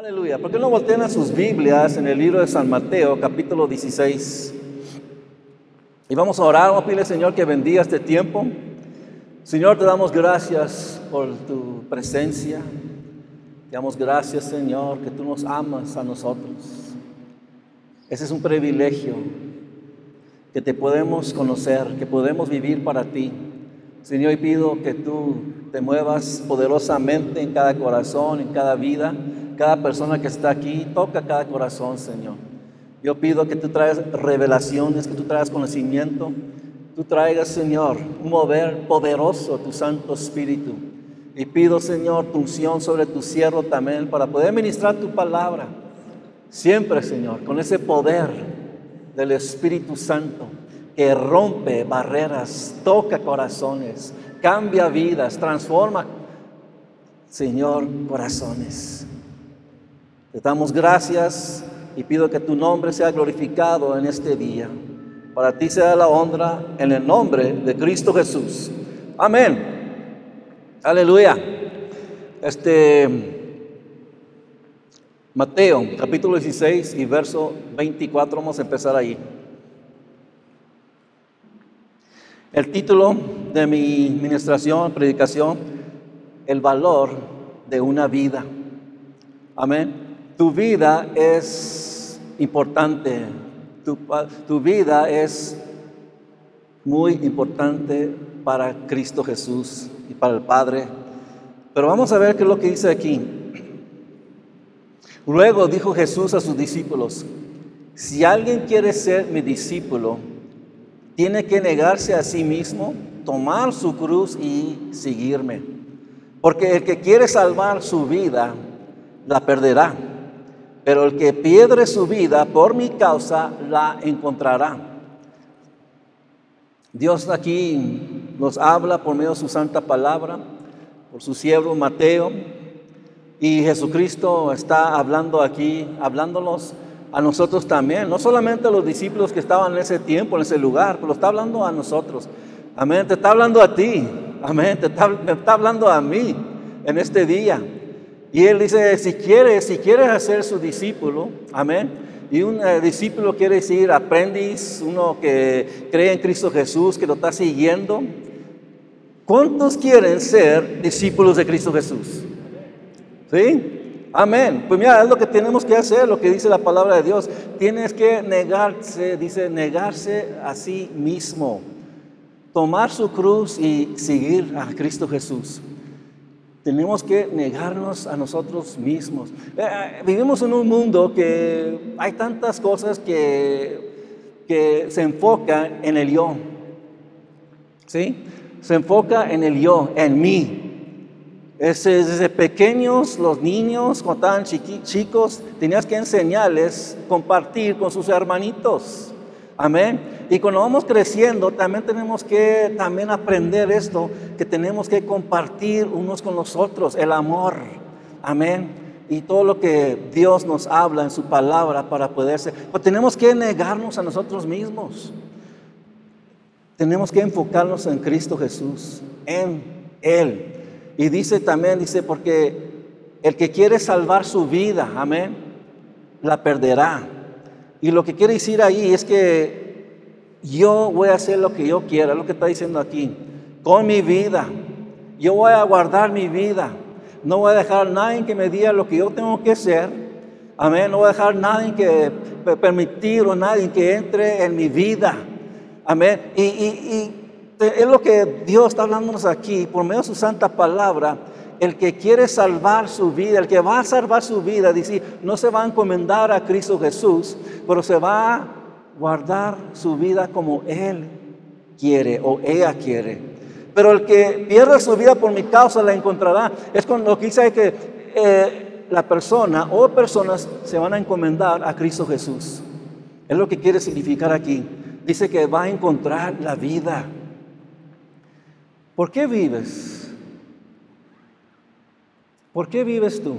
Aleluya. ¿Por qué no voltean a sus Biblias en el libro de San Mateo, capítulo 16? Y vamos a orar, vamos a Señor, que bendiga este tiempo. Señor, te damos gracias por tu presencia. Te damos gracias, Señor, que tú nos amas a nosotros. Ese es un privilegio, que te podemos conocer, que podemos vivir para ti. Señor, y pido que tú te muevas poderosamente en cada corazón, en cada vida, cada persona que está aquí, toca cada corazón, Señor. Yo pido que tú traigas revelaciones, que tú traigas conocimiento, tú traigas, Señor, un mover poderoso tu Santo Espíritu. Y pido, Señor, tu unción sobre tu siervo también para poder ministrar tu palabra. Siempre, Señor, con ese poder del Espíritu Santo que rompe barreras, toca corazones, cambia vidas, transforma, Señor, corazones. Te damos gracias y pido que tu nombre sea glorificado en este día. Para ti sea la honra en el nombre de Cristo Jesús. Amén. Aleluya. Este Mateo capítulo 16 y verso 24, vamos a empezar ahí. El título de mi administración, predicación, el valor de una vida. Amén. Tu vida es importante. Tu, vida es muy importante para Cristo Jesús y para el Padre. Pero vamos a ver qué es lo que dice aquí. Luego dijo Jesús a sus discípulos, si alguien quiere ser mi discípulo, tiene que negarse a sí mismo, tomar su cruz y seguirme. Porque el que quiere salvar su vida, la perderá. Pero el que pierde su vida por mi causa, la encontrará. Dios aquí nos habla por medio de su santa palabra, por su siervo Mateo, y Jesucristo está hablando aquí, hablándonos a nosotros también, no solamente a los discípulos que estaban en ese tiempo, en ese lugar, pero está hablando a nosotros. Amén, te está hablando a ti, amén, te está, me está hablando a mí en este día. Y él dice, si quieres, si quieres hacer su discípulo, amén. Y un eh, discípulo quiere decir aprendiz, uno que cree en Cristo Jesús, que lo está siguiendo. ¿Cuántos quieren ser discípulos de Cristo Jesús? ¿Sí? Amén. Pues mira, es lo que tenemos que hacer, lo que dice la palabra de Dios. Tienes que negarse, dice, negarse a sí mismo. Tomar su cruz y seguir a Cristo Jesús. Tenemos que negarnos a nosotros mismos. Eh, eh, vivimos en un mundo que hay tantas cosas que, que se enfocan en el yo. ¿Sí? Se enfoca en el yo, en mí. Desde pequeños, los niños, cuando estaban chicos, tenías que enseñarles, compartir con sus hermanitos. Amén. Y cuando vamos creciendo, también tenemos que también aprender esto, que tenemos que compartir unos con los otros, el amor. Amén. Y todo lo que Dios nos habla en su palabra para poderse, pues tenemos que negarnos a nosotros mismos. Tenemos que enfocarnos en Cristo Jesús, en Él. Y dice también, dice, porque el que quiere salvar su vida, amén, la perderá. Y lo que quiere decir ahí es que yo voy a hacer lo que yo quiera, lo que está diciendo aquí, con mi vida. Yo voy a guardar mi vida. No voy a dejar a nadie que me diga lo que yo tengo que hacer. Amén. No voy a dejar a nadie que permitir o nadie que entre en mi vida. Amén. Y, y es lo que Dios está hablándonos aquí por medio de su santa palabra. El que quiere salvar su vida, el que va a salvar su vida, dice, no se va a encomendar a Cristo Jesús, pero se va a guardar su vida como Él quiere o ella quiere. Pero el que pierda su vida por mi causa la encontrará. Es que dice que eh, la persona o personas se van a encomendar a Cristo Jesús. Es lo que quiere significar aquí. Dice que va a encontrar la vida. ¿Por qué vives? ¿Por qué vives tú?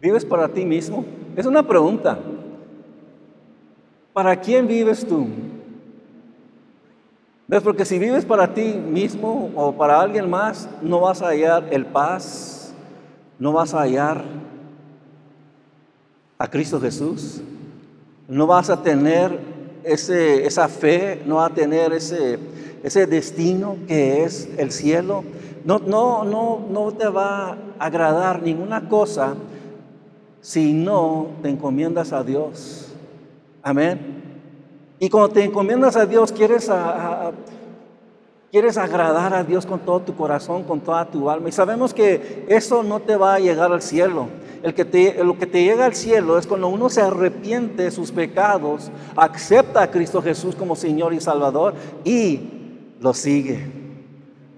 ¿Vives para ti mismo? Es una pregunta. ¿Para quién vives tú? ¿Ves? Porque si vives para ti mismo o para alguien más, no vas a hallar el paz, no vas a hallar a Cristo Jesús. No vas a tener ese, esa fe, no vas a tener ese, ese destino que es el cielo. No, no, no, no te va a agradar ninguna cosa si no te encomiendas a Dios. Amén. Y cuando te encomiendas a Dios, quieres, quieres agradar a Dios con todo tu corazón, con toda tu alma. Y sabemos que eso no te va a llegar al cielo. El que te, lo que te llega al cielo es cuando uno se arrepiente de sus pecados, acepta a Cristo Jesús como Señor y Salvador y lo sigue.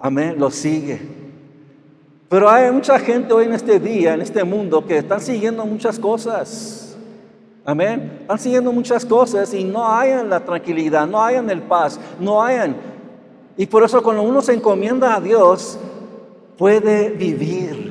Amén, lo sigue. Pero hay mucha gente hoy en este día, en este mundo, que están siguiendo muchas cosas. Amén. Están siguiendo muchas cosas y no hayan la tranquilidad, no hayan el paz, no hayan. Y por eso cuando uno se encomienda a Dios, puede vivir.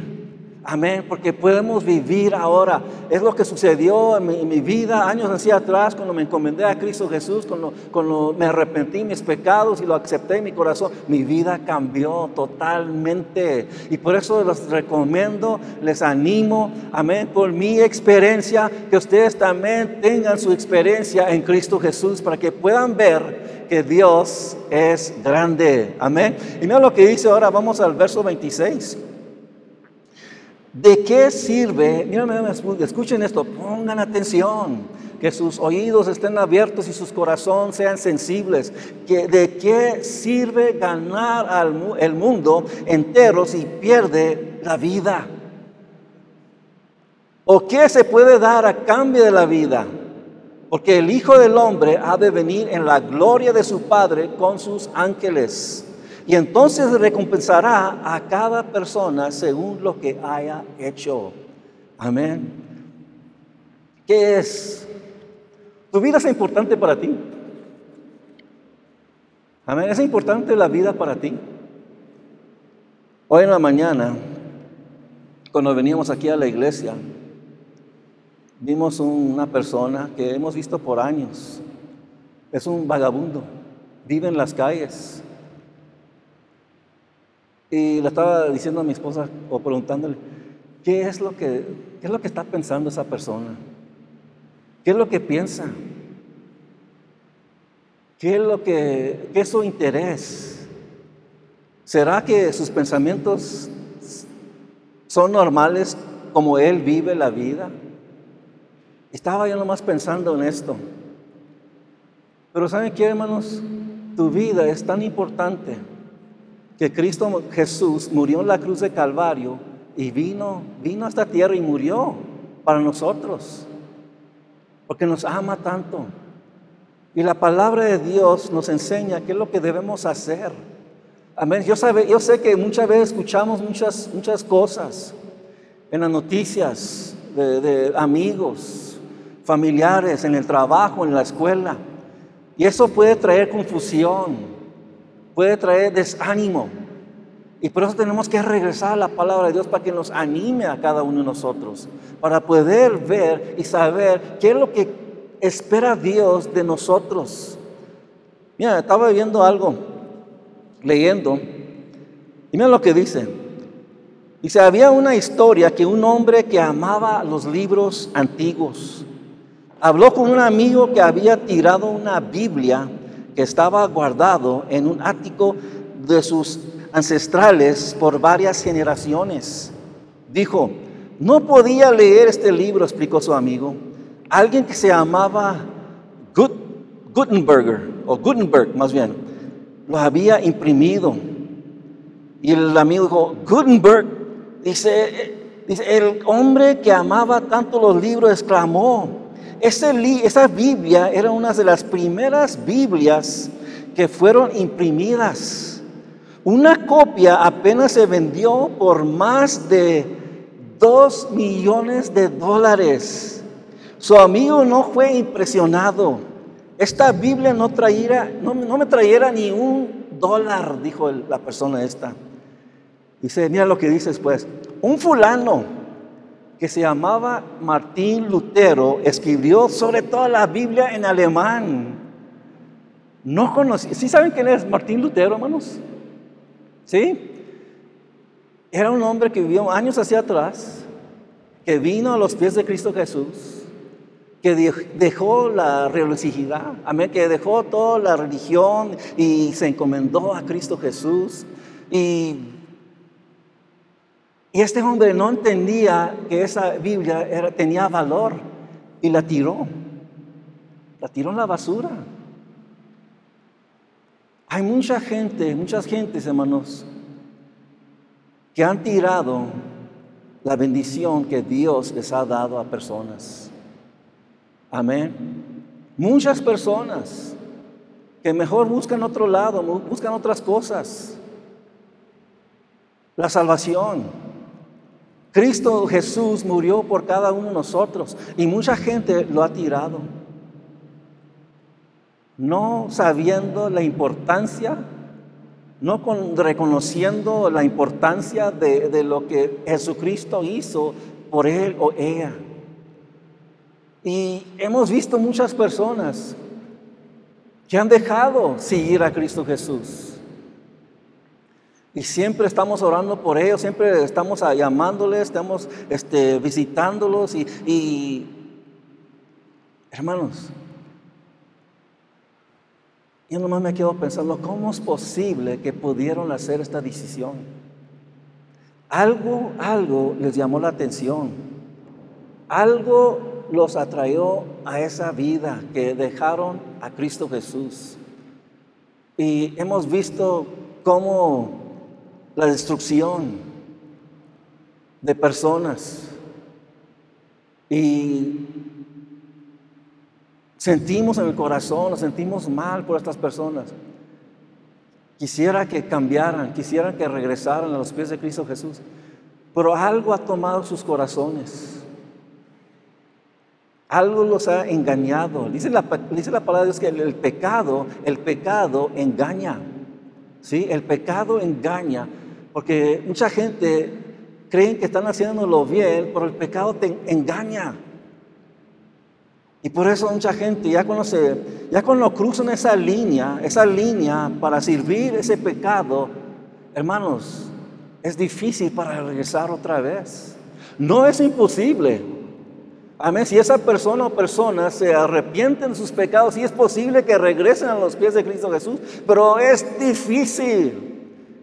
Amén, porque podemos vivir ahora. Es lo que sucedió en mi, vida años hacia atrás cuando me encomendé a Cristo Jesús, cuando, cuando me arrepentí mis pecados y lo acepté en mi corazón. Mi vida cambió totalmente. Y por eso les recomiendo, les animo, amén, por mi experiencia, que ustedes también tengan su experiencia en Cristo Jesús para que puedan ver que Dios es grande. Amén. Y mira lo que dice ahora, vamos al verso 26. ¿De qué sirve? Escuchen esto, pongan atención, que sus oídos estén abiertos y sus corazones sean sensibles. ¿De qué sirve ganar al, el mundo entero si pierde la vida? ¿O qué se puede dar a cambio de la vida? Porque el Hijo del Hombre ha de venir en la gloria de su Padre con sus ángeles. Y entonces recompensará a cada persona según lo que haya hecho. Amén. ¿Qué es? ¿Tu vida es importante para ti? Amén. ¿Es importante la vida para ti? Hoy en la mañana, cuando veníamos aquí a la iglesia, vimos una persona que hemos visto por años. Es un vagabundo, vive en las calles, y le estaba diciendo a mi esposa o preguntándole, ¿qué es lo que, qué es lo que está pensando esa persona? ¿Qué es lo que piensa? ¿Qué es lo que, qué es su interés? ¿Será que sus pensamientos son normales como él vive la vida? Estaba yo nomás pensando en esto. Pero ¿saben qué, hermanos? Tu vida es tan importante que Cristo Jesús murió en la cruz de Calvario y vino, vino a esta tierra y murió para nosotros, porque nos ama tanto. Y la palabra de Dios nos enseña qué es lo que debemos hacer. Amén. Yo, sabe, yo sé que muchas veces escuchamos muchas, muchas cosas en las noticias de, de amigos, familiares, en el trabajo, en la escuela. Y eso puede traer confusión, puede traer desánimo. Y por eso tenemos que regresar a la palabra de Dios para que nos anime a cada uno de nosotros, para poder ver y saber qué es lo que espera Dios de nosotros. Mira, estaba viendo algo, leyendo, y mira lo que dice. Dice, había una historia que un hombre que amaba los libros antiguos habló con un amigo que había tirado una Biblia que estaba guardado en un ático de sus ancestrales por varias generaciones. Dijo, no podía leer este libro, explicó su amigo. Alguien que se llamaba Gutenberger, o Gutenberg más bien, lo había imprimido. Y el amigo dijo, Gutenberg, dice, dice, el hombre que amaba tanto los libros exclamó, esa Biblia era una de las primeras Biblias que fueron imprimidas. Una copia apenas se vendió por más de dos millones de dólares. Su amigo no fue impresionado. Esta Biblia no, traía, no, me trayera ni un dólar, dijo la persona esta. Dice, mira lo que dice después. Un fulano que se llamaba Martín Lutero escribió sobre toda la Biblia en alemán. No conocí. ¿Sí saben quién es Martín Lutero, hermanos? ¿Sí? Era un hombre que vivió años hacia atrás, que vino a los pies de Cristo Jesús, que dejó la religiosidad, que dejó toda la religión y se encomendó a Cristo Jesús. Y, y este hombre no entendía que esa Biblia tenía valor y la tiró, la tiró en la basura. Hay mucha gente, muchas gentes, hermanos, que han tirado la bendición que Dios les ha dado a personas. Amén. Muchas personas que mejor buscan otro lado, buscan otras cosas. La salvación. Cristo Jesús murió por cada uno de nosotros y mucha gente lo ha tirado no sabiendo la importancia, no reconociendo la importancia de, lo que Jesucristo hizo por él o ella. Y hemos visto muchas personas que han dejado seguir a Cristo Jesús. Y siempre estamos orando por ellos, siempre estamos llamándoles, estamos este, visitándolos y, y hermanos, yo nomás me quedo pensando, ¿cómo es posible que pudieron hacer esta decisión? Algo, algo les llamó la atención. Algo los atrayó a esa vida que dejaron a Cristo Jesús. Y hemos visto cómo la destrucción de personas y Sentimos en el corazón, nos sentimos mal por estas personas. Quisiera que cambiaran, quisiera que regresaran a los pies de Cristo Jesús. Pero algo ha tomado sus corazones. Algo los ha engañado. Dice la, dice la palabra de Dios que el, el, pecado, el pecado engaña. ¿Sí? El pecado engaña. Porque mucha gente creen que están haciéndolo bien, pero el pecado te engaña. Y por eso mucha gente ya cuando, ya cuando cruzan esa línea, esa línea para servir ese pecado, hermanos, es difícil para regresar otra vez. No es imposible. Amén. Si esa persona o personas se arrepienten de sus pecados, sí es posible que regresen a los pies de Cristo Jesús, pero es difícil.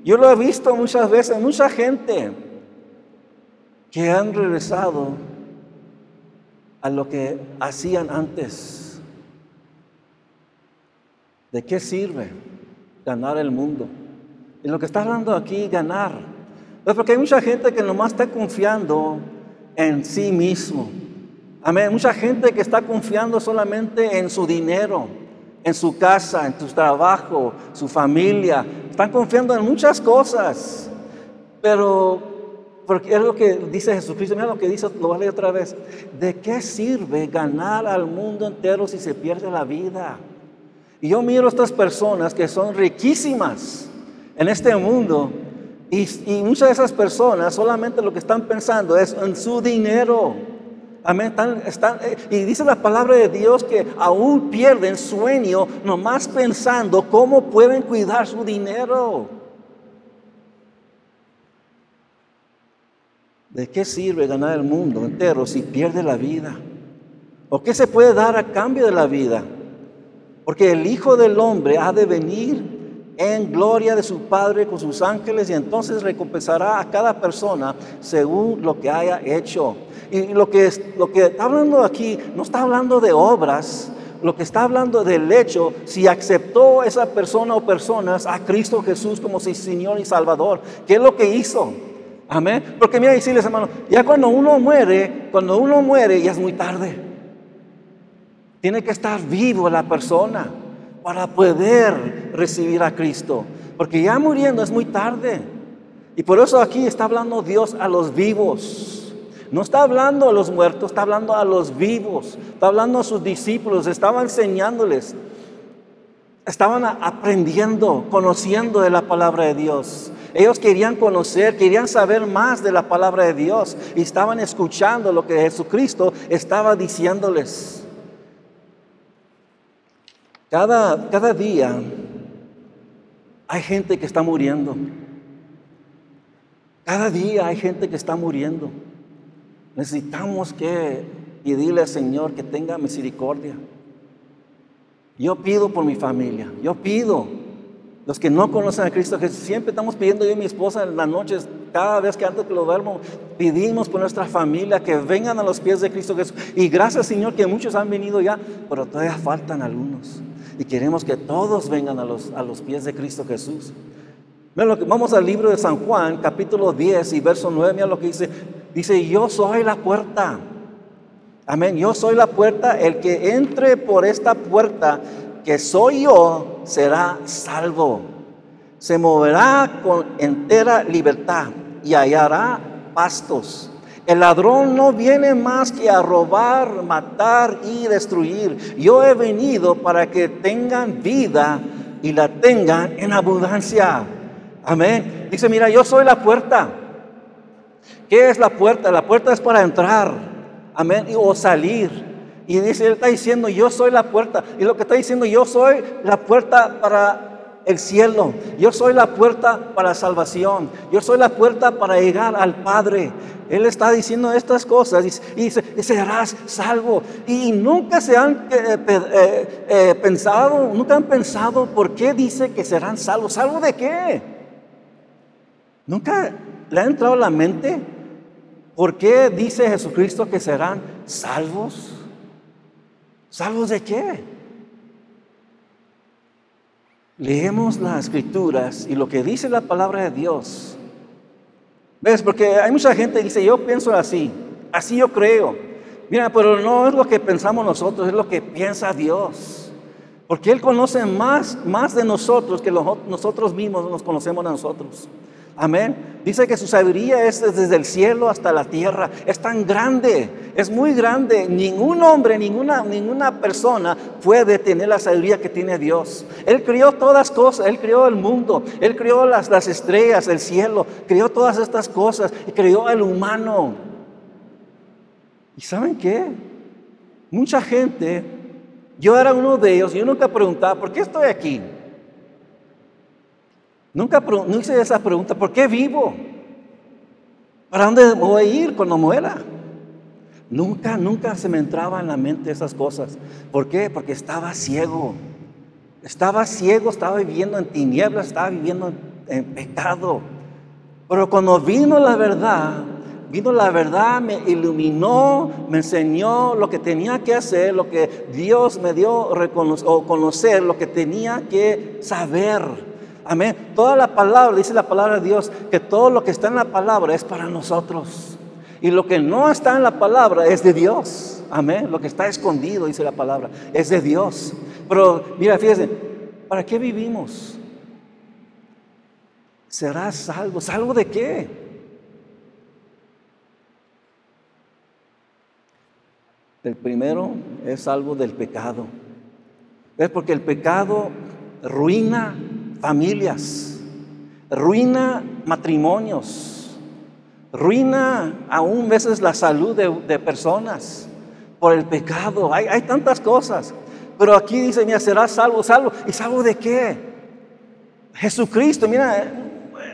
Yo lo he visto muchas veces, mucha gente que han regresado a lo que hacían antes. ¿De qué sirve ganar el mundo? Y lo que está hablando aquí, ganar. Es porque hay mucha gente que nomás está confiando en sí mismo. Amén. Mucha gente que está confiando solamente en su dinero, en su casa, en su trabajo, su familia. Están confiando en muchas cosas. Pero porque es lo que dice Jesucristo, mira lo que dice, lo voy a leer otra vez. ¿De qué sirve ganar al mundo entero si se pierde la vida? Y yo miro a estas personas que son riquísimas en este mundo y, muchas de esas personas solamente lo que están pensando es en su dinero. Amén. Están, eh, y dice la palabra de Dios que aún pierden sueño nomás pensando cómo pueden cuidar su dinero. ¿De qué sirve ganar el mundo entero si pierde la vida? ¿O qué se puede dar a cambio de la vida? Porque el Hijo del Hombre ha de venir en gloria de su Padre con sus ángeles y entonces recompensará a cada persona según lo que haya hecho. Y lo que, lo que está hablando aquí no está hablando de obras, lo que está hablando del hecho si aceptó esa persona o personas a Cristo Jesús como su Señor y Salvador. ¿Qué es lo que hizo? Amén. Porque mira, decirles, hermano, ya cuando uno muere, cuando uno muere, ya es muy tarde. Tiene que estar vivo la persona para poder recibir a Cristo. Porque ya muriendo es muy tarde. Y por eso aquí está hablando Dios a los vivos. No está hablando a los muertos, está hablando a los vivos. Está hablando a sus discípulos, estaba enseñándoles. Estaban aprendiendo, conociendo de la palabra de Dios. Ellos querían conocer, querían saber más de la palabra de Dios y estaban escuchando lo que Jesucristo estaba diciéndoles. Cada, cada día hay gente que está muriendo. Cada día hay gente que está muriendo. Necesitamos que pedirle al Señor que tenga misericordia. Yo pido por mi familia, yo pido. Los que no conocen a Cristo Jesús, siempre estamos pidiendo yo y mi esposa en las noches, cada vez que antes que lo duermo, pedimos por nuestra familia que vengan a los pies de Cristo Jesús. Y gracias Señor que muchos han venido ya, pero todavía faltan algunos. Y queremos que todos vengan a los, a los pies de Cristo Jesús. Vamos al libro de San Juan, capítulo 10 y verso 9, mira lo que dice. Dice, yo soy la puerta. Amén, yo soy la puerta, el que entre por esta puerta que soy yo será salvo. Se moverá con entera libertad y hallará pastos. El ladrón no viene más que a robar, matar y destruir. Yo he venido para que tengan vida y la tengan en abundancia. Amén. Dice, mira, yo soy la puerta. ¿Qué es la puerta? La puerta es para entrar. Amén. O salir. Y dice, él está diciendo, yo soy la puerta. Y lo que está diciendo, yo soy la puerta para el cielo. Yo soy la puerta para salvación. Yo soy la puerta para llegar al Padre. Él está diciendo estas cosas y, serás salvo. Y nunca se han eh, eh, eh, pensado, nunca han pensado por qué dice que serán salvos. ¿Salvo de qué? Nunca le ha entrado a la mente por qué dice Jesucristo que serán salvos. ¿Salvos de qué? Leemos las escrituras y lo que dice la palabra de Dios. ¿Ves? Porque hay mucha gente que dice, yo pienso así, así yo creo. Mira, pero no es lo que pensamos nosotros, es lo que piensa Dios. Porque Él conoce más, más de nosotros que nosotros mismos nos conocemos a nosotros. Amén. Dice que su sabiduría es desde el cielo hasta la tierra. Es tan grande, es muy grande. Ningún hombre, ninguna, ninguna persona puede tener la sabiduría que tiene Dios. Él crió todas cosas, Él crió el mundo, Él crió las, las estrellas, el cielo, crió todas estas cosas y crió al humano. ¿Y saben qué? Mucha gente, yo era uno de ellos, yo nunca preguntaba, ¿por qué estoy aquí? Nunca no hice esa pregunta, ¿por qué vivo? ¿Para dónde voy a ir cuando muera? Nunca, nunca se me entraba en la mente esas cosas. ¿Por qué? Porque estaba ciego. Estaba ciego, estaba viviendo en tinieblas, estaba viviendo en, pecado. Pero cuando vino la verdad, vino la verdad, me iluminó, me enseñó lo que tenía que hacer, lo que Dios me dio o conocer, lo que tenía que saber. Amén. Toda la palabra, dice la palabra de Dios, que todo lo que está en la palabra es para nosotros. Y lo que no está en la palabra es de Dios. Amén. Lo que está escondido, dice la palabra, es de Dios. Pero mira, fíjense, ¿para qué vivimos? ¿Serás salvo? ¿Salvo de qué? El primero es salvo del pecado. Es porque el pecado ruina familias, ruina matrimonios, ruina aún veces la salud de, personas por el pecado. Hay, hay, tantas cosas. Pero aquí dice, mira, serás salvo, salvo. ¿Y salvo de qué? Jesucristo, mira,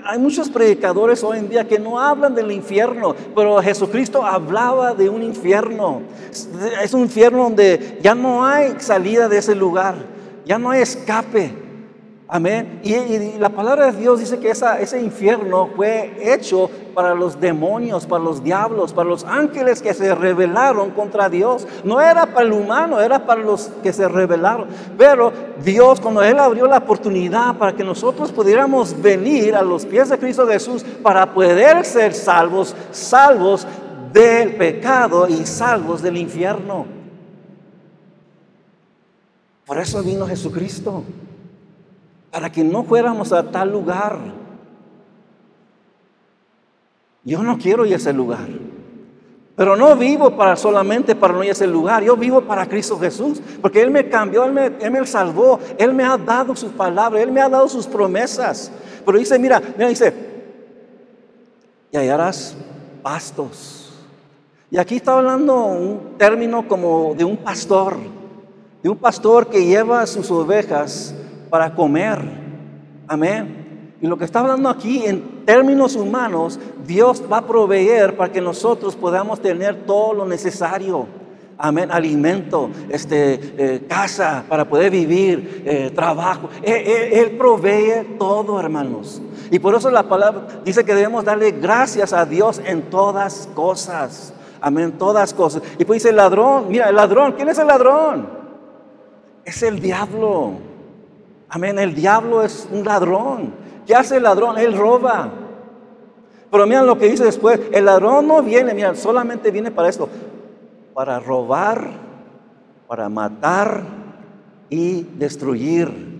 hay muchos predicadores hoy en día que no hablan del infierno, pero Jesucristo hablaba de un infierno. Es un infierno donde ya no hay salida de ese lugar, ya no hay escape. Amén. Y, la palabra de Dios dice que ese infierno fue hecho para los demonios, para los diablos, para los ángeles que se rebelaron contra Dios. No era para el humano, era para los que se rebelaron. Pero Dios, cuando Él abrió la oportunidad para que nosotros pudiéramos venir a los pies de Cristo Jesús para poder ser salvos, salvos del pecado y salvos del infierno. Por eso vino Jesucristo para que no fuéramos a tal lugar. Yo no quiero ir a ese lugar. Pero no vivo para solamente para no ir a ese lugar. Yo vivo para Cristo Jesús. Porque Él me cambió, Él me, él me salvó. Él me ha dado su palabra. Él me ha dado sus promesas. Pero dice, mira, mira, dice, y hallarás pastos. Y aquí está hablando un término como de un pastor. De un pastor que lleva sus ovejas para comer. Amén. Y lo que está hablando aquí en términos humanos, Dios va a proveer para que nosotros podamos tener todo lo necesario. Amén, alimento, este, eh, casa para poder vivir, eh, trabajo. Él, provee todo, hermanos. Y por eso la palabra dice que debemos darle gracias a Dios en todas cosas. Amén, todas cosas. Y pues dice el ladrón, mira, el ladrón, ¿quién es el ladrón? Es el diablo. Amén, el diablo es un ladrón. ¿Qué hace el ladrón? Él roba. Pero miren lo que dice después, el ladrón no viene, mira, solamente viene para esto, para robar, para matar y destruir.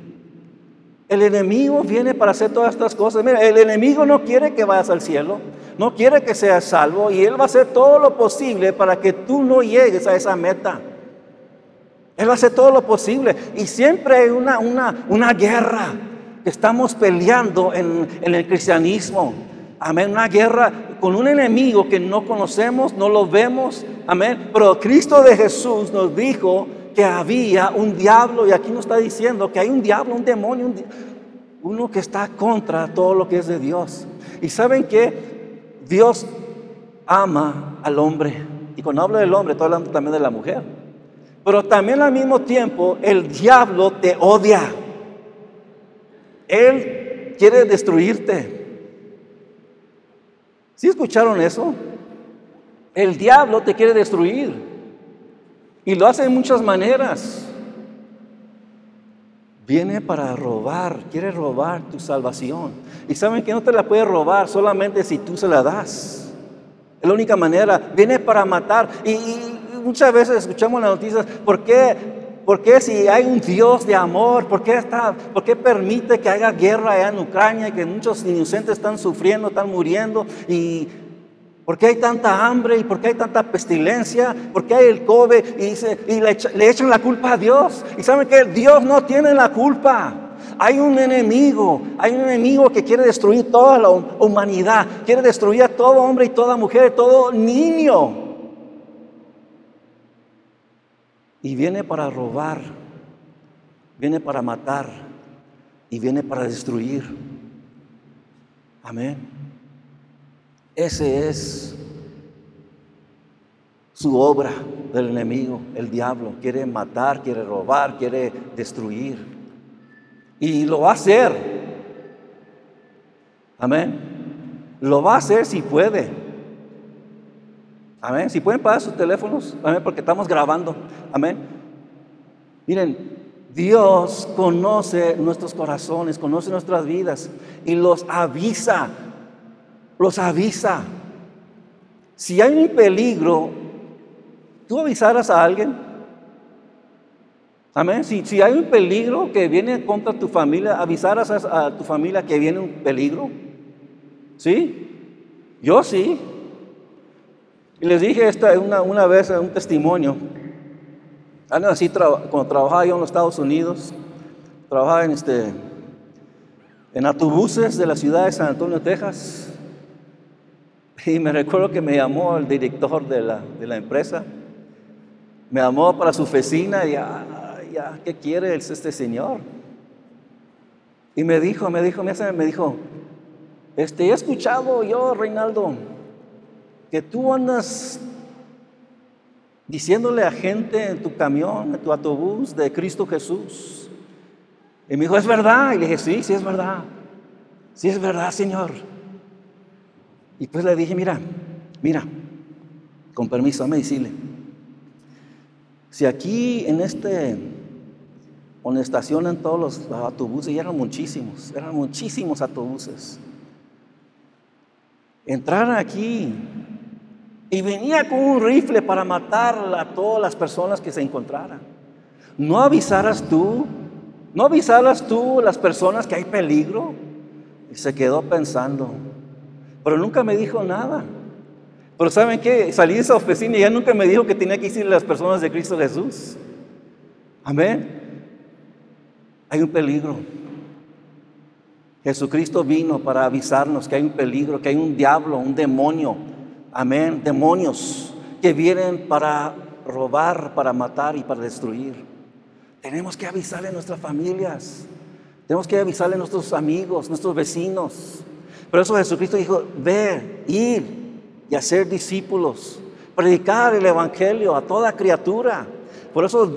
El enemigo viene para hacer todas estas cosas. Mira, el enemigo no quiere que vayas al cielo, no quiere que seas salvo y él va a hacer todo lo posible para que tú no llegues a esa meta. Él hacer todo lo posible y siempre hay una, una, una guerra que estamos peleando en, en el cristianismo. Amén, una guerra con un enemigo que no conocemos, no lo vemos. Amén. Pero Cristo de Jesús nos dijo que había un diablo y aquí nos está diciendo que hay un diablo, un demonio, uno que está contra todo lo que es de Dios. Y saben que Dios ama al hombre. Y cuando hablo del hombre, estoy hablando también de la mujer. Pero también al mismo tiempo el diablo te odia. Él quiere destruirte. ¿Sí escucharon eso? El diablo te quiere destruir. Y lo hace de muchas maneras. Viene para robar, quiere robar tu salvación. Y saben que no te la puede robar solamente si tú se la das. Es la única manera. Viene para matar. Y, muchas veces escuchamos las noticias, ¿por qué ¿Por qué si hay un Dios de amor, por qué, está, por qué permite que haya guerra allá en Ucrania y que muchos inocentes están sufriendo, están muriendo? ¿Y por qué hay tanta hambre y por qué hay tanta pestilencia? ¿Por qué hay el COVID? Y, y le, le, echan la culpa a Dios. Y saben que Dios no tiene la culpa. Hay un enemigo, hay un enemigo que quiere destruir toda la humanidad, quiere destruir a todo hombre y toda mujer, todo niño. Y viene para robar, viene para matar y viene para destruir. Amén. Ese es su obra del enemigo, el diablo. Quiere matar, quiere robar, quiere destruir. Y lo va a hacer. Amén. Lo va a hacer si puede. Amén. Si pueden pagar sus teléfonos, amén, porque estamos grabando. Amén. Miren, Dios conoce nuestros corazones, conoce nuestras vidas y los avisa. Los avisa. Si hay un peligro, ¿tú avisarás a alguien? Amén. Si, si hay un peligro que viene contra tu familia, ¿avisarás a, a tu familia que viene un peligro? ¿Sí? Yo sí. Y les dije esta una, una vez un testimonio. Así cuando trabajaba yo en los Estados Unidos, trabajaba en, este, en autobuses de la ciudad de San Antonio, Texas. Y me recuerdo que me llamó el director de la, de la empresa. Me llamó para su oficina y ya, ya, ¿qué quiere este señor? Y me dijo, me dijo, me dijo, este, he escuchado yo, Reinaldo, que tú andas diciéndole a gente en tu camión, en tu autobús de Cristo Jesús. Y me dijo, ¿es verdad? Y le dije, sí, sí es verdad. Sí es verdad, Señor. Y pues le dije, mira, mira, con permiso, me decirle, si aquí en este, donde estacionan todos los autobuses, y eran muchísimos, eran muchísimos autobuses, entrar aquí y venía con un rifle para matar a todas las personas que se encontraran. ¿No avisaras tú? ¿No avisaras tú a las personas que hay peligro? Y se quedó pensando. Pero nunca me dijo nada. Pero ¿saben qué? Salí de esa oficina y ya nunca me dijo que tenía que decirle a las personas de Cristo Jesús. Amén. Hay un peligro. Jesucristo vino para avisarnos que hay un peligro, que hay un diablo, un demonio amén, demonios que vienen para robar, para matar y para destruir. Tenemos que avisarle a nuestras familias. Tenemos que avisarle a nuestros amigos, nuestros vecinos. Por eso Jesucristo dijo, ver, ir y hacer discípulos, predicar el Evangelio a toda criatura. Por eso,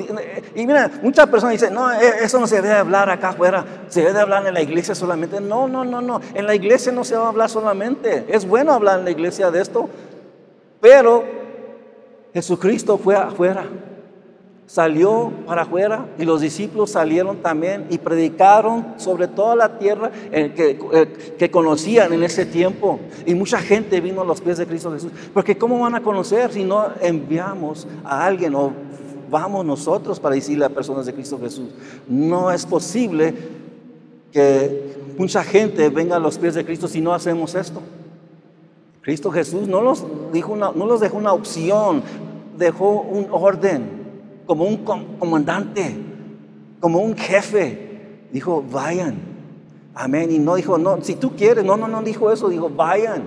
y mira, muchas personas dicen, no, e, eso no se debe hablar acá afuera, se debe hablar en la iglesia solamente. No, no, no, no, en la iglesia no se va a hablar solamente. Es bueno hablar en la iglesia de esto, pero Jesucristo fue afuera salió para afuera y los discípulos salieron también y predicaron sobre toda la tierra que, eh, que, conocían en ese tiempo. Y mucha gente vino a los pies de Cristo Jesús. Porque ¿cómo van a conocer si no enviamos a alguien o vamos nosotros para decirle a personas de Cristo Jesús? No es posible que mucha gente venga a los pies de Cristo si no hacemos esto. Cristo Jesús no los, dijo no los dejó una opción, dejó un orden como un comandante, como un jefe. Dijo, vayan. Amén. Y no dijo, no, si tú quieres, no, no, no dijo eso, dijo, vayan.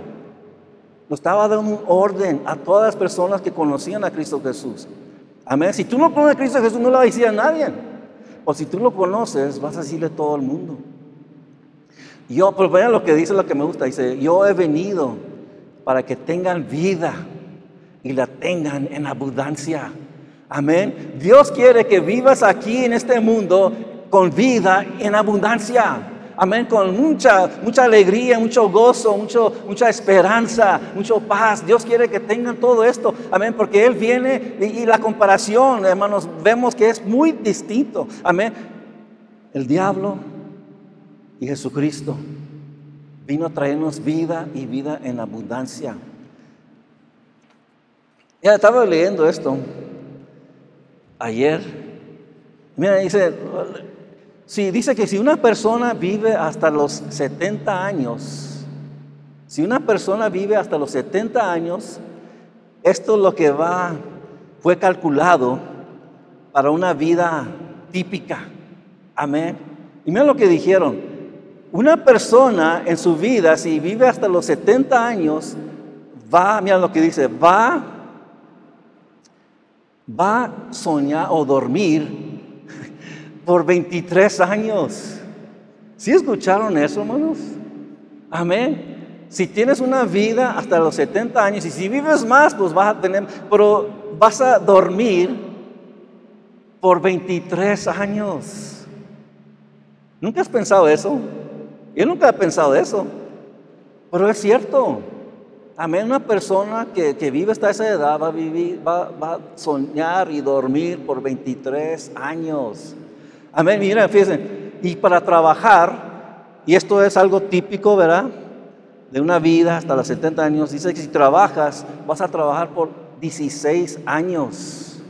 Nos estaba dando un orden a todas las personas que conocían a Cristo Jesús. Amén. Si tú no conoces a Cristo Jesús, no lo vas a decir a nadie. O si tú lo conoces, vas a decirle a todo el mundo. Yo, pero vean lo que dice, lo que me gusta. Dice, yo he venido para que tengan vida y la tengan en abundancia. Amén. Dios quiere que vivas aquí en este mundo con vida en abundancia. Amén, con mucha, mucha alegría, mucho gozo, mucho, mucha esperanza, mucho paz. Dios quiere que tengan todo esto. Amén, porque Él viene y, y la comparación, hermanos, vemos que es muy distinto. Amén. El diablo y Jesucristo vino a traernos vida y vida en abundancia. Ya estaba leyendo esto ayer. Mira, dice, si dice que si una persona vive hasta los 70 años, si una persona vive hasta los 70 años, esto es lo que va, fue calculado para una vida típica. Amén. Y mira lo que dijeron. Una persona en su vida, si vive hasta los 70 años, va, mira lo que dice, va va a soñar o dormir por 23 años. ¿Sí escucharon eso, hermanos? Amén. Si tienes una vida hasta los 70 años y si vives más, pues vas a tener, pero vas a dormir por 23 años. ¿Nunca has pensado eso? Yo nunca he pensado eso, pero es cierto. Amén. Una persona que, vive hasta esa edad va a, vivir, va, a soñar y dormir por 23 años. Amén. Mira, fíjense. Y para trabajar, y esto es algo típico, ¿verdad? De una vida hasta los 70 años. Dice que si trabajas, vas a trabajar por 16 años.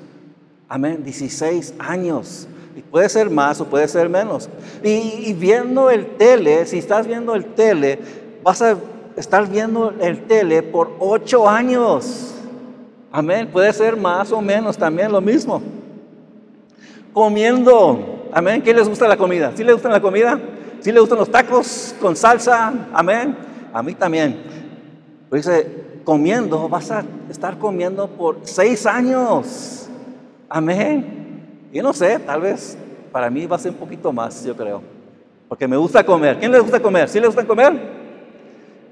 Amén. 16 años. Y puede ser más o puede ser menos. Y, y viendo el tele, si estás viendo el tele, vas a estar viendo el tele por ocho años. Amén. Puede ser más o menos también lo mismo. Comiendo. Amén. ¿Qué les gusta la comida? ¿Sí les gusta la comida? ¿Sí les gustan los tacos con salsa? Amén. A mí también. Pues dice, comiendo, vas a estar comiendo por seis años. Amén. Yo no sé, tal vez para mí va a ser un poquito más, yo creo. Porque me gusta comer. ¿Quién les gusta comer? ¿Sí les gusta comer?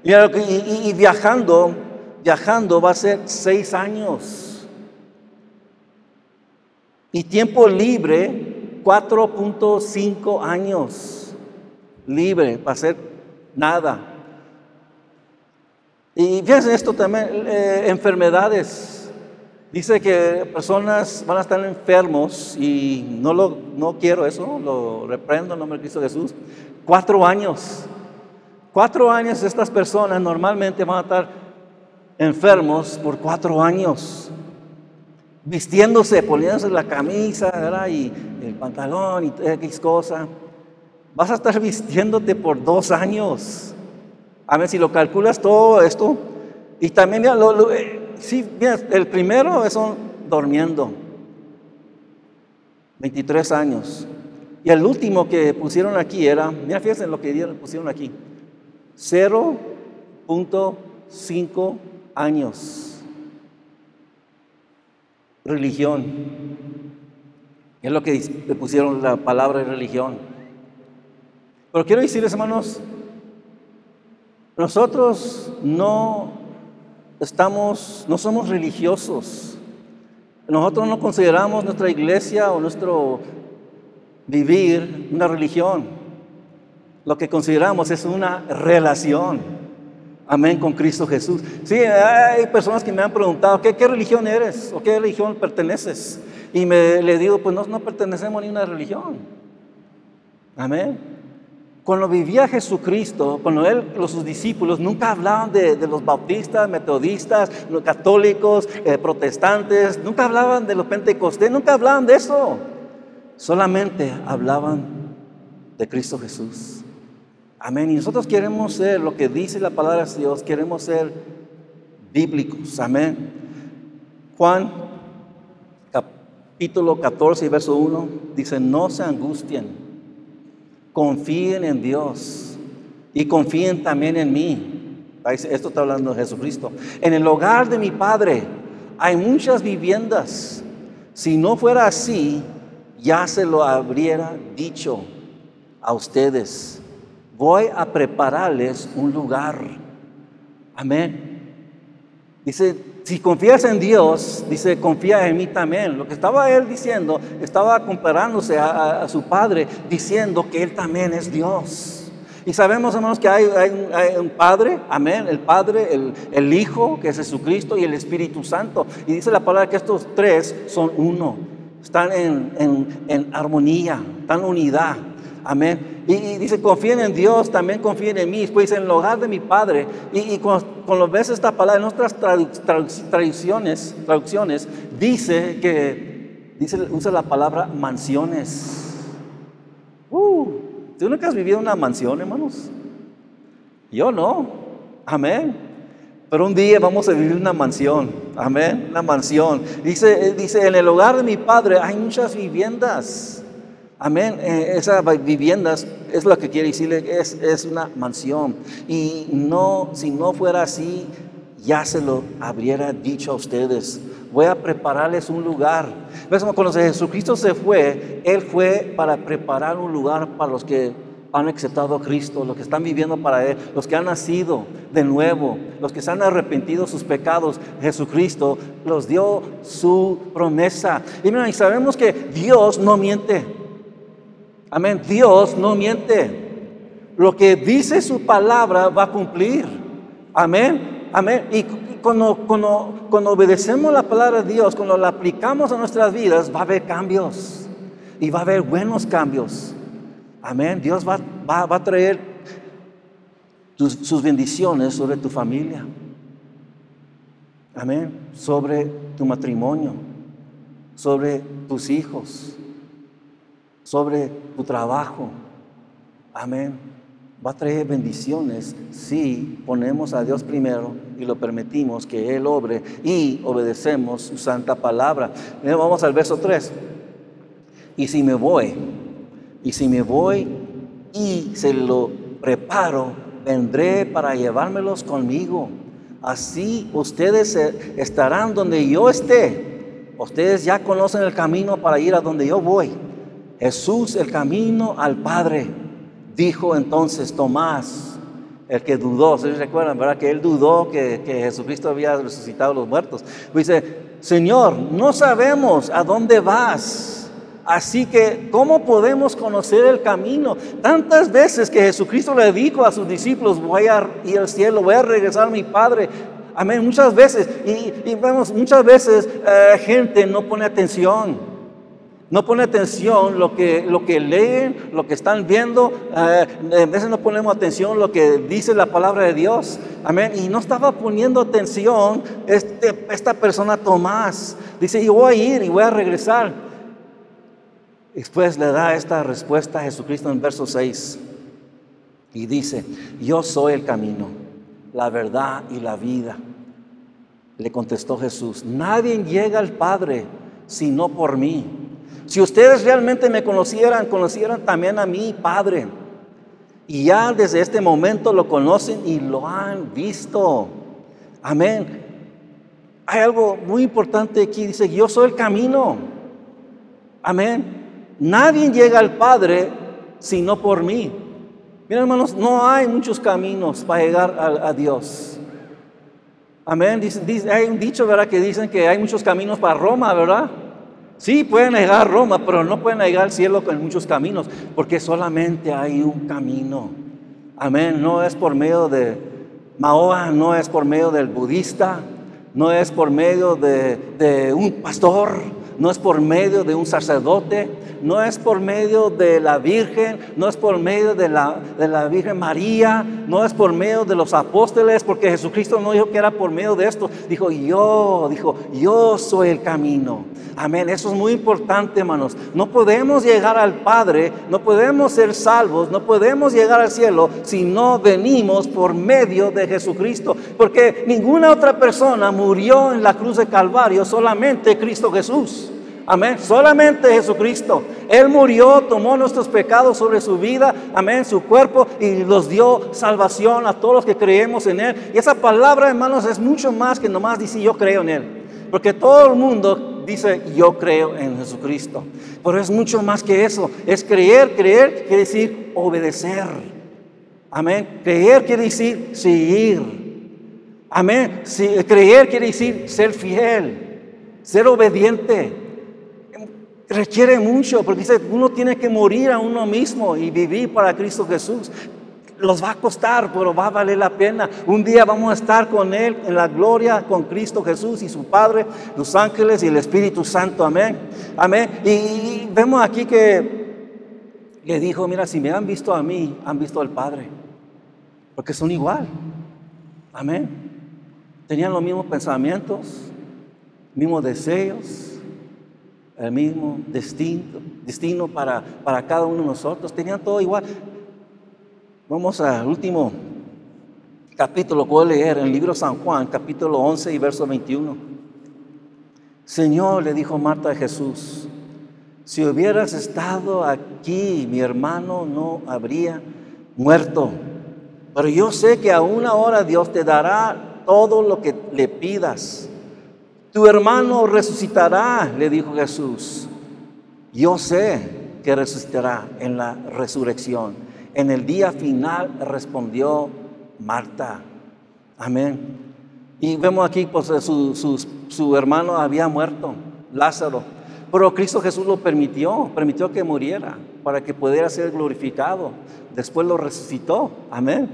Y, viajando, viajando va a ser seis años. Y tiempo libre, 4.5 años. Libre, va a ser nada. Y fíjense esto también, eh, enfermedades. Dice que personas van a estar enfermos y no, lo, no quiero eso, lo reprendo en nombre de Cristo Jesús. Cuatro años. Cuatro años estas personas normalmente van a estar enfermos por cuatro años, vistiéndose, poniéndose la camisa y el pantalón y X cosa. Vas a estar vistiéndote por dos años. A ver si lo calculas todo esto. Y también, mira, eh, el primero es durmiendo. 23 años. Y el último que pusieron aquí era, mira, fíjense lo que pusieron aquí. 0.5 años. Religión. Es lo que le pusieron la palabra religión. Pero quiero decirles, hermanos, nosotros no estamos, no somos religiosos. Nosotros no consideramos nuestra iglesia o nuestro vivir una religión. Lo que consideramos es una relación. Amén, con Cristo Jesús. Sí, hay personas que me han preguntado, ¿qué, religión eres? ¿O qué religión perteneces? Y me, le digo, pues no, no pertenecemos a ninguna religión. Amén. Cuando vivía Jesucristo, cuando él, los, sus discípulos nunca hablaban de, los bautistas, metodistas, católicos, eh, protestantes, nunca hablaban de los pentecostés, nunca hablaban de eso. Solamente hablaban de Cristo Jesús. Amén. Y nosotros queremos ser lo que dice la palabra de Dios, queremos ser bíblicos. Amén. Juan capítulo 14, verso 1 dice, no se angustien confíen en Dios y confíen también en mí. Esto está hablando de Jesucristo. En el hogar de mi Padre hay muchas viviendas. Si no fuera así, ya se lo habría dicho a ustedes. Voy a prepararles un lugar. Amén. Dice, si confías en Dios, dice, confía en mí también. Lo que estaba él diciendo, estaba comparándose a, su padre, diciendo que él también es Dios. Y sabemos, hermanos, que hay, un Padre, amén, el Padre, el, Hijo, que es Jesucristo, y el Espíritu Santo. Y dice la palabra que estos tres son uno, están en, en armonía, están en unidad. Amén. Y, dice, confíen en Dios, también confíen en mí. Pues en el hogar de mi Padre. Y, cuando, cuando, ves esta palabra en nuestras traducciones, traducciones, dice que, dice, usa la palabra mansiones. Uh, ¿Tú nunca has vivido una mansión, hermanos? Yo no. Amén. Pero un día vamos a vivir una mansión. Amén. Una mansión. Dice, dice, en el hogar de mi Padre hay muchas viviendas. Amén. Eh, esa vivienda es lo que quiere decirle, es, es una mansión. Y no, si no fuera así, ya se lo habría dicho a ustedes. Voy a prepararles un lugar. Cuando Jesucristo se fue, Él fue para preparar un lugar para los que han aceptado a Cristo, los que están viviendo para Él, los que han nacido de nuevo, los que se han arrepentido sus pecados. Jesucristo los dio su promesa. Y, y sabemos que Dios no miente. Amén. Dios no miente. Lo que dice su palabra va a cumplir. Amén. Amén. Y cuando, cuando, obedecemos la palabra de Dios, cuando la aplicamos a nuestras vidas, va a haber cambios. Y va a haber buenos cambios. Amén. Dios va, a traer sus bendiciones sobre tu familia. Amén. Sobre tu matrimonio. Sobre tus hijos sobre tu trabajo. Amén. Va a traer bendiciones si ponemos a Dios primero y lo permitimos que Él obre y obedecemos su santa palabra. Vamos al verso 3. Y si me voy, y si me voy y se lo preparo, vendré para llevármelos conmigo. Así ustedes estarán donde yo esté. Ustedes ya conocen el camino para ir a donde yo voy. Jesús el camino al Padre. Dijo entonces Tomás, el que dudó, ¿se recuerdan, verdad? Que él dudó que, Jesucristo había resucitado a los muertos. Dice, Señor, no sabemos a dónde vas. Así que, ¿cómo podemos conocer el camino? Tantas veces que Jesucristo le dijo a sus discípulos, voy a ir al cielo, voy a regresar a mi Padre. Amén, muchas veces. Y, vemos, muchas veces eh, gente no pone atención. No pone atención lo que, lo que leen, lo que están viendo. Eh, a veces no ponemos atención lo que dice la palabra de Dios. Amén. Y no estaba poniendo atención este, esta persona Tomás. Dice, yo voy a ir y voy a regresar. Después le da esta respuesta a Jesucristo en verso 6. Y dice, yo soy el camino, la verdad y la vida. Le contestó Jesús, nadie llega al Padre sino por mí. Si ustedes realmente me conocieran, conocieran también a mi Padre. Y ya desde este momento lo conocen y lo han visto. Amén. Hay algo muy importante aquí. Dice, yo soy el camino. Amén. Nadie llega al Padre sino por mí. Miren hermanos, no hay muchos caminos para llegar a, Dios. Amén. hay un dicho, ¿verdad? Que dicen que hay muchos caminos para Roma, ¿verdad? Sí, pueden llegar a Roma, pero no pueden llegar al cielo con muchos caminos, porque solamente hay un camino. Amén. No es por medio de Mahoma, no es por medio del budista, no es por medio de un pastor, no es por medio de un sacerdote, no es por medio de la Virgen, no es por medio de la, de la Virgen María, no es por medio de los apóstoles, porque Jesucristo no dijo que era por medio de esto, dijo yo, dijo yo soy el camino. Amén, eso es muy importante, hermanos. No podemos llegar al Padre, no podemos ser salvos, no podemos llegar al cielo si no venimos por medio de Jesucristo, porque ninguna otra persona murió en la cruz de Calvario, solamente Cristo Jesús. Amén. Solamente Jesucristo. Él murió, tomó nuestros pecados sobre su vida, amén, su cuerpo y los dio salvación a todos los que creemos en Él. Y esa palabra, hermanos, es mucho más que nomás decir yo creo en Él. Porque todo el mundo dice yo creo en Jesucristo. Pero es mucho más que eso. Es creer, creer quiere decir obedecer. Amén. Creer quiere decir seguir. Amén. creer quiere decir ser fiel, ser obediente requiere mucho, porque dice, uno tiene que morir a uno mismo y vivir para Cristo Jesús. Los va a costar, pero va a valer la pena. Un día vamos a estar con Él en la gloria, con Cristo Jesús y su Padre, los ángeles y el Espíritu Santo. Amén. Amén. Y, vemos aquí que le dijo, mira, si me han visto a mí, han visto al Padre. Porque son igual. Amén. Tenían los mismos pensamientos, mismos deseos el mismo destino, para, para cada uno de nosotros. Tenían todo igual. Vamos al último capítulo, puedo leer en el libro de San Juan, capítulo 11 y verso 21. Señor, le dijo Marta a Jesús, si hubieras estado aquí, mi hermano no habría muerto. Pero yo sé que a una hora Dios te dará todo lo que le pidas. Tu hermano resucitará, le dijo Jesús. Yo sé que resucitará en la resurrección. En el día final respondió Marta. Amén. Y vemos aquí, pues su, su hermano había muerto, Lázaro. Pero Cristo Jesús lo permitió, permitió que muriera para que pudiera ser glorificado. Después lo resucitó. Amén.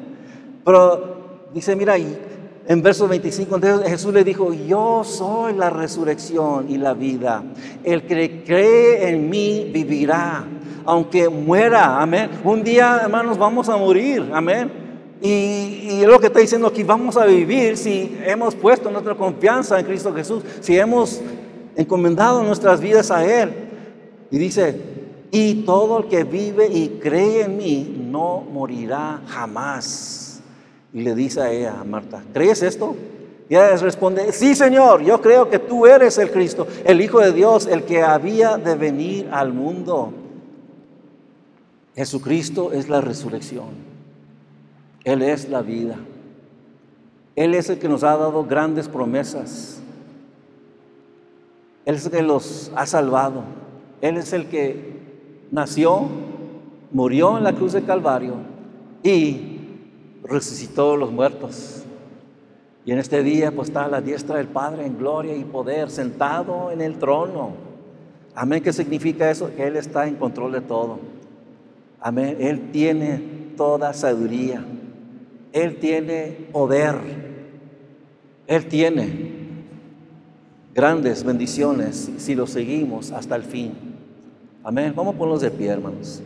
Pero dice, mira, en verso 25, entonces Jesús le dijo, yo soy la resurrección y la vida. El que cree en mí vivirá, aunque muera. Amén. Un día, hermanos, vamos a morir. Amén. Y, y, lo que está diciendo aquí, vamos a vivir si hemos puesto nuestra confianza en Cristo Jesús, si hemos encomendado nuestras vidas a Él. Y dice, y todo el que vive y cree en mí no morirá jamás. Y le dice a ella, a Marta, ¿crees esto? Y ella responde, sí Señor, yo creo que tú eres el Cristo, el Hijo de Dios, el que había de venir al mundo. Jesucristo es la resurrección. Él es la vida. Él es el que nos ha dado grandes promesas. Él es el que los ha salvado. Él es el que nació, murió en la cruz de Calvario y resucitó los muertos. Y en este día pues está a la diestra del Padre en gloria y poder, sentado en el trono. Amén, ¿qué significa eso? Que Él está en control de todo. Amén, Él tiene toda sabiduría. Él tiene poder. Él tiene grandes bendiciones si lo seguimos hasta el fin. Amén, vamos a ponernos de pie, hermanos.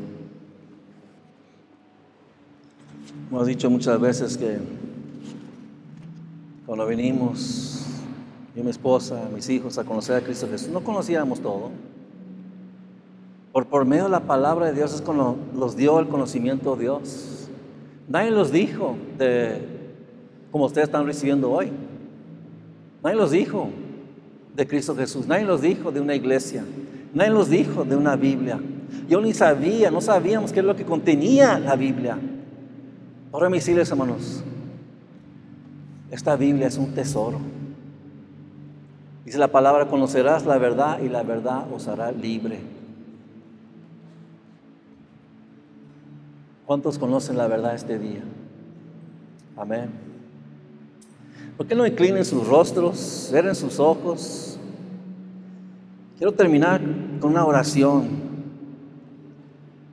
Hemos dicho muchas veces que cuando venimos, yo, mi esposa, mis hijos, a conocer a Cristo Jesús, no conocíamos todo. Por, por medio de la palabra de Dios es cuando los dio el conocimiento de Dios. Nadie los dijo de como ustedes están recibiendo hoy. Nadie los dijo de Cristo Jesús. Nadie los dijo de una iglesia. Nadie los dijo de una Biblia. Yo ni sabía, no sabíamos qué es lo que contenía la Biblia. Ahora mis hijos, hermanos, esta Biblia es un tesoro. Dice la palabra, conocerás la verdad y la verdad os hará libre. ¿Cuántos conocen la verdad este día? Amén. ¿Por qué no inclinen sus rostros, cierren sus ojos? Quiero terminar con una oración.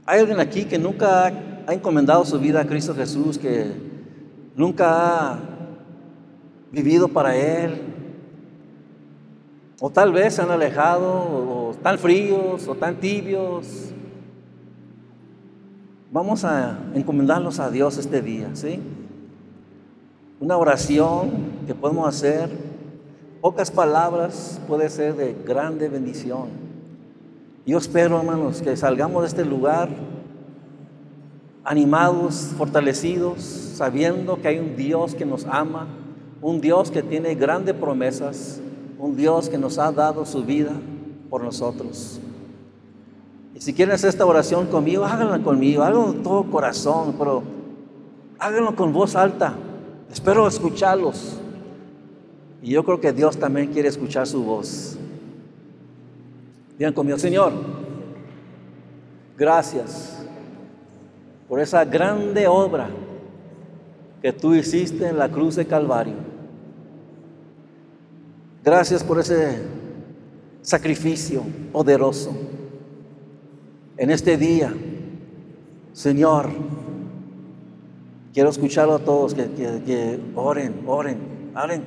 ¿Hay alguien aquí que nunca ha encomendado su vida a Cristo Jesús, que nunca ha vivido para Él? O tal vez se han alejado, o tan fríos, o tan tibios. Vamos a encomendarlos a Dios este día, ¿sí? Una oración que podemos hacer, pocas palabras, puede ser de grande bendición. Yo espero, hermanos, que salgamos de este lugar animados, fortalecidos, sabiendo que hay un Dios que nos ama, un Dios que tiene grandes promesas, un Dios que nos ha dado su vida por nosotros. Si quieren hacer esta oración conmigo, háganla conmigo, háganlo de todo corazón, pero háganlo con voz alta. Espero escucharlos. Y yo creo que Dios también quiere escuchar su voz. Digan conmigo, Señor, gracias por esa grande obra que tú hiciste en la cruz de Calvario. Gracias por ese sacrificio poderoso en este día, Señor, quiero escucharlo a todos, que, oren, oren, oren,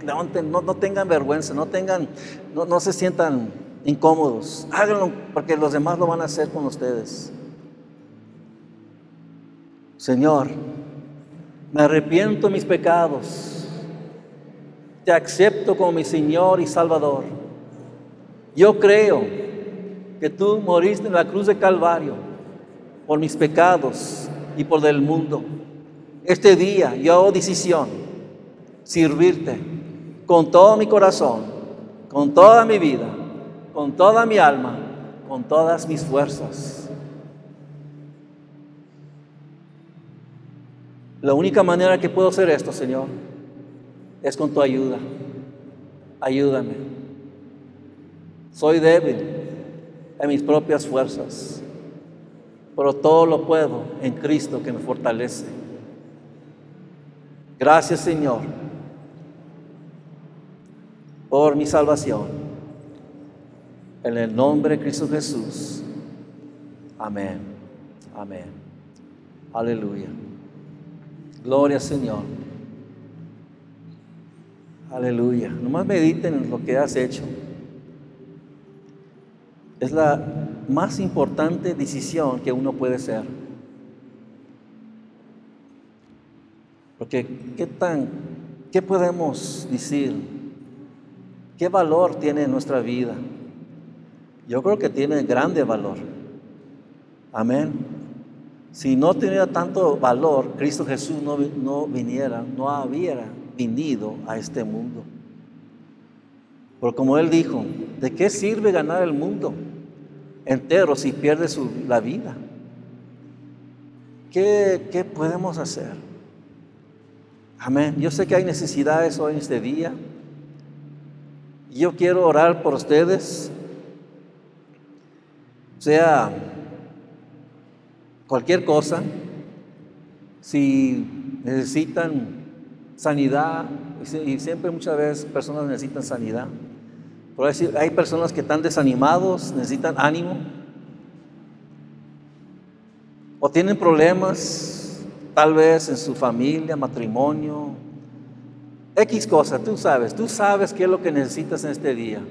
no, no, tengan vergüenza, no tengan, no, no se sientan incómodos, háganlo porque los demás lo van a hacer con ustedes. Señor, me arrepiento de mis pecados, te acepto como mi Señor y Salvador. Yo creo que tú moriste en la cruz de Calvario por mis pecados y por del mundo. Este día yo hago decisión servirte con todo mi corazón, con toda mi vida, con toda mi alma, con todas mis fuerzas. La única manera que puedo hacer esto, Señor, es con tu ayuda. Ayúdame. Soy débil, en mis propias fuerzas, pero todo lo puedo en Cristo que me fortalece. Gracias Señor por mi salvación. En el nombre de Cristo Jesús. Amén. Amén. Aleluya. Gloria Señor. Aleluya. Nomás mediten en lo que has hecho es la más importante decisión que uno puede hacer. Porque ¿qué tan qué podemos decir? ¿Qué valor tiene nuestra vida? Yo creo que tiene grande valor. Amén. Si no tuviera tanto valor, Cristo Jesús no, no viniera, no hubiera venido a este mundo. Porque como Él dijo, ¿de qué sirve ganar el mundo entero si pierde su, la vida? ¿Qué, ¿Qué podemos hacer? Amén. Yo sé que hay necesidades hoy en este día. Yo quiero orar por ustedes, sea cualquier cosa, si necesitan sanidad, y siempre muchas veces personas necesitan sanidad. Pero hay personas que están desanimados, necesitan ánimo. O tienen problemas, tal vez en su familia, matrimonio. X cosa, tú sabes, tú sabes qué es lo que necesitas en este día.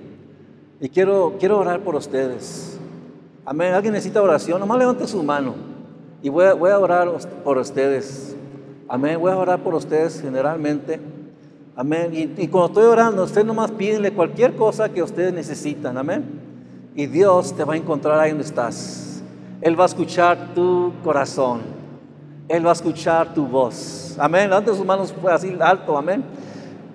Y quiero, quiero orar por ustedes. Amén. ¿Alguien necesita oración? Nomás levante su mano. Y voy a, orar por ustedes. Amén. Voy a orar por ustedes generalmente. Amén. Y, cuando estoy orando, usted nomás pídele cualquier cosa que ustedes necesitan. Amén. Y Dios te va a encontrar ahí donde estás. Él va a escuchar tu corazón. Él va a escuchar tu voz. Amén. Levante sus manos así alto. Amén.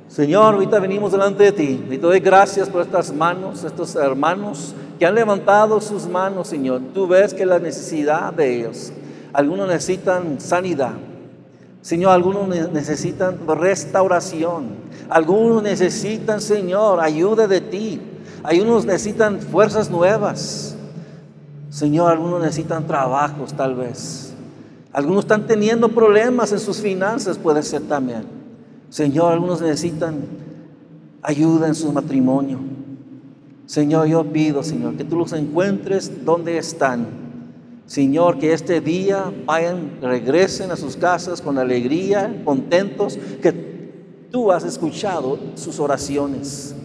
Señor, ahorita venimos delante de ti y te doy gracias por estas manos, estos hermanos que han levantado sus manos, Señor. Tú ves que la necesidad de ellos, algunos necesitan sanidad, Señor, algunos necesitan restauración. Algunos necesitan, Señor, ayuda de ti. Algunos necesitan fuerzas nuevas. Señor, algunos necesitan trabajos tal vez. Algunos están teniendo problemas en sus finanzas, puede ser también. Señor, algunos necesitan ayuda en su matrimonio. Señor, yo pido, Señor, que tú los encuentres donde están. Señor, que este día vayan, regresen a sus casas con alegría, contentos, que tú has escuchado sus oraciones.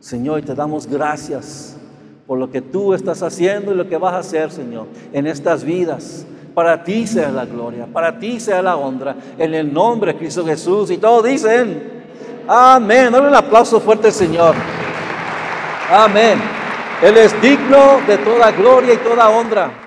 Señor, te damos gracias por lo que tú estás haciendo y lo que vas a hacer, Señor, en estas vidas. Para ti sea la gloria, para ti sea la honra, en el nombre de Cristo Jesús. Y todos dicen, amén. Dale un aplauso fuerte Señor. Amén. Él es digno de toda gloria y toda honra.